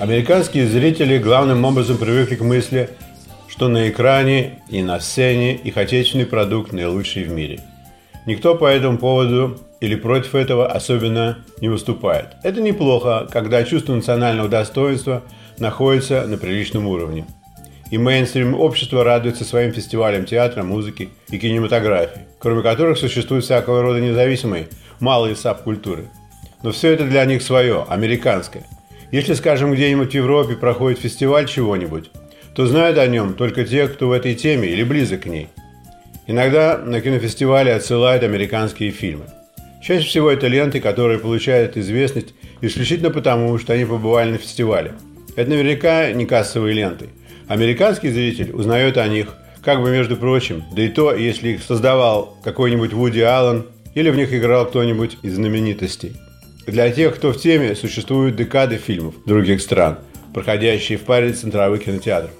Американские зрители главным образом привыкли к мысли, что на экране и на сцене их отечественный продукт наилучший в мире. Никто по этому поводу или против этого особенно не выступает. Это неплохо, когда чувство национального достоинства находится на приличном уровне. И мейнстрим общество радуется своим фестивалям театра, музыки и кинематографии, кроме которых существуют всякого рода независимые малые сабкультуры. Но все это для них свое, американское. Если, скажем, где-нибудь в Европе проходит фестиваль чего-нибудь, то знают о нем только те, кто в этой теме или близок к ней. Иногда на кинофестивале отсылают американские фильмы. Чаще всего это ленты, которые получают известность исключительно потому, что они побывали на фестивале. Это наверняка не кассовые ленты. Американский зритель узнает о них, как бы между прочим, да и то, если их создавал какой-нибудь Вуди Аллен или в них играл кто-нибудь из знаменитостей. Для тех, кто в теме, существуют декады фильмов других стран, проходящие в паре центровых кинотеатров.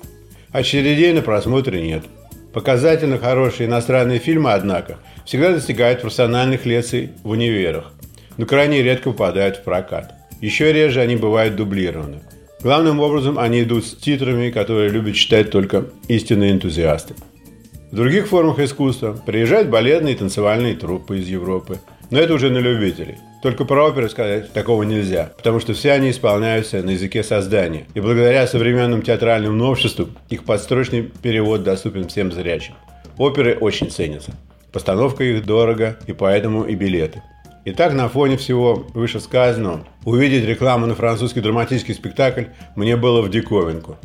Очередей на просмотре нет. Показательно хорошие иностранные фильмы, однако, всегда достигают профессиональных лекций в универах, но крайне редко попадают в прокат. Еще реже они бывают дублированы. Главным образом они идут с титрами, которые любят читать только истинные энтузиасты. В других формах искусства приезжают балетные и танцевальные труппы из Европы, но это уже на любителей – только про оперы сказать такого нельзя, потому что все они исполняются на языке создания. И благодаря современным театральным новшествам их подстрочный перевод доступен всем зрячим. Оперы очень ценятся. Постановка их дорого, и поэтому и билеты. Итак, на фоне всего вышесказанного, увидеть рекламу на французский драматический спектакль мне было в диковинку.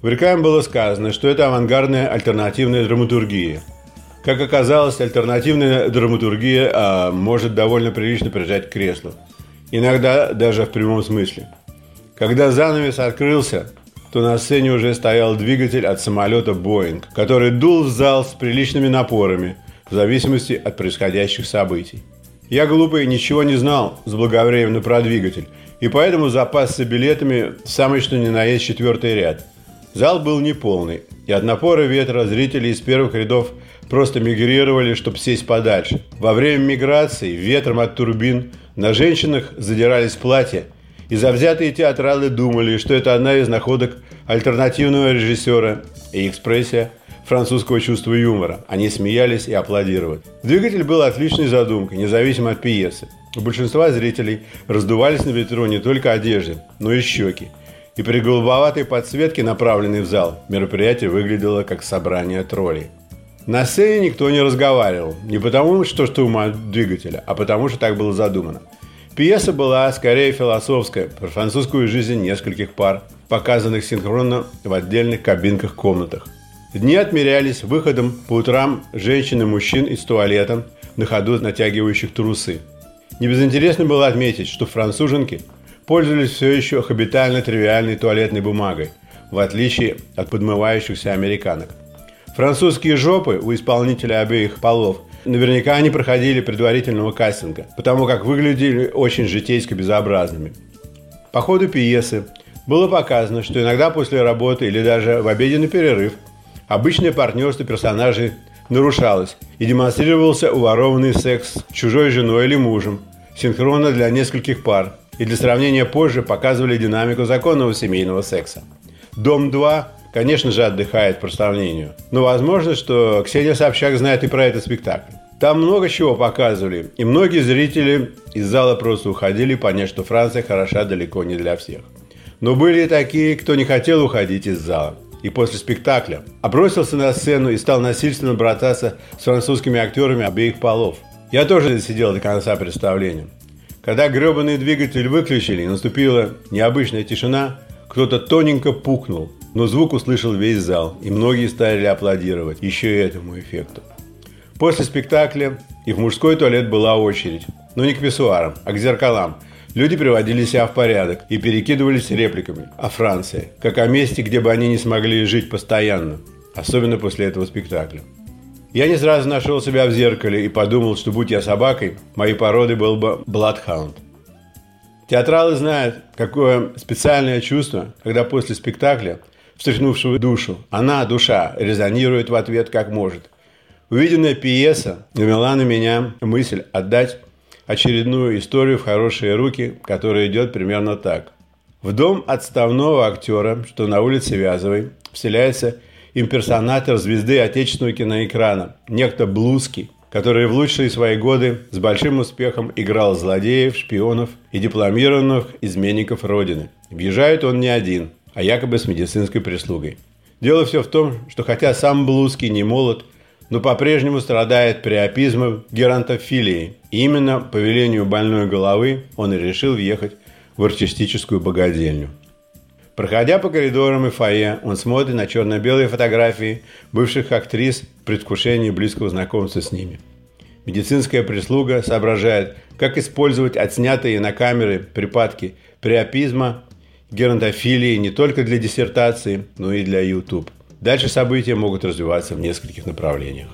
В рекламе было сказано, что это авангардная альтернативная драматургия – как оказалось, альтернативная драматургия а, может довольно прилично прижать к креслу. Иногда даже в прямом смысле. Когда занавес открылся, то на сцене уже стоял двигатель от самолета «Боинг», который дул в зал с приличными напорами, в зависимости от происходящих событий. Я, глупый, ничего не знал заблаговременно про двигатель, и поэтому запасся билетами в самый что ни на есть четвертый ряд. Зал был неполный, и от напора ветра зрители из первых рядов просто мигрировали, чтобы сесть подальше. Во время миграции ветром от турбин на женщинах задирались платья, и завзятые театралы думали, что это одна из находок альтернативного режиссера и экспрессия французского чувства юмора. Они смеялись и аплодировали. Двигатель был отличной задумкой, независимо от пьесы. У большинства зрителей раздувались на ветру не только одежды, но и щеки. И при голубоватой подсветке, направленной в зал, мероприятие выглядело как собрание троллей. На сцене никто не разговаривал. Не потому, что ума двигателя, а потому, что так было задумано. Пьеса была скорее философская, про французскую жизнь нескольких пар, показанных синхронно в отдельных кабинках-комнатах. Дни отмерялись выходом по утрам женщин и мужчин из туалета, на ходу натягивающих трусы. Не безинтересно было отметить, что француженки пользовались все еще хабитально тривиальной туалетной бумагой, в отличие от подмывающихся американок. Французские жопы у исполнителя обеих полов наверняка не проходили предварительного кастинга, потому как выглядели очень житейско безобразными. По ходу пьесы было показано, что иногда после работы или даже в обеденный перерыв обычное партнерство персонажей нарушалось и демонстрировался уворованный секс с чужой женой или мужем, синхронно для нескольких пар, и для сравнения позже показывали динамику законного семейного секса. «Дом-2» конечно же, отдыхает по сравнению. Но возможно, что Ксения Собчак знает и про этот спектакль. Там много чего показывали, и многие зрители из зала просто уходили, поняв, что Франция хороша далеко не для всех. Но были и такие, кто не хотел уходить из зала. И после спектакля обросился на сцену и стал насильственно брататься с французскими актерами обеих полов. Я тоже сидел до конца представления. Когда гребаный двигатель выключили, наступила необычная тишина, кто-то тоненько пукнул – но звук услышал весь зал, и многие стали аплодировать еще и этому эффекту. После спектакля и в мужской туалет была очередь, но не к писсуарам, а к зеркалам. Люди приводили себя в порядок и перекидывались репликами о Франции, как о месте, где бы они не смогли жить постоянно, особенно после этого спектакля. Я не сразу нашел себя в зеркале и подумал, что будь я собакой, моей породой был бы Бладхаунд. Театралы знают, какое специальное чувство, когда после спектакля встряхнувшего душу. Она, душа, резонирует в ответ как может. Увиденная пьеса навела на меня мысль отдать очередную историю в хорошие руки, которая идет примерно так. В дом отставного актера, что на улице Вязовой, вселяется имперсонатор звезды отечественного киноэкрана, некто Блузский, который в лучшие свои годы с большим успехом играл злодеев, шпионов и дипломированных изменников Родины. Въезжает он не один, а якобы с медицинской прислугой. Дело все в том, что хотя сам Блузский не молод, но по-прежнему страдает приопизмом геронтофилии. И именно по велению больной головы он и решил въехать в артистическую богадельню. Проходя по коридорам и фойе, он смотрит на черно-белые фотографии бывших актрис в предвкушении близкого знакомства с ними. Медицинская прислуга соображает, как использовать отснятые на камеры припадки приопизма, геронтофилии не только для диссертации, но и для YouTube. Дальше события могут развиваться в нескольких направлениях.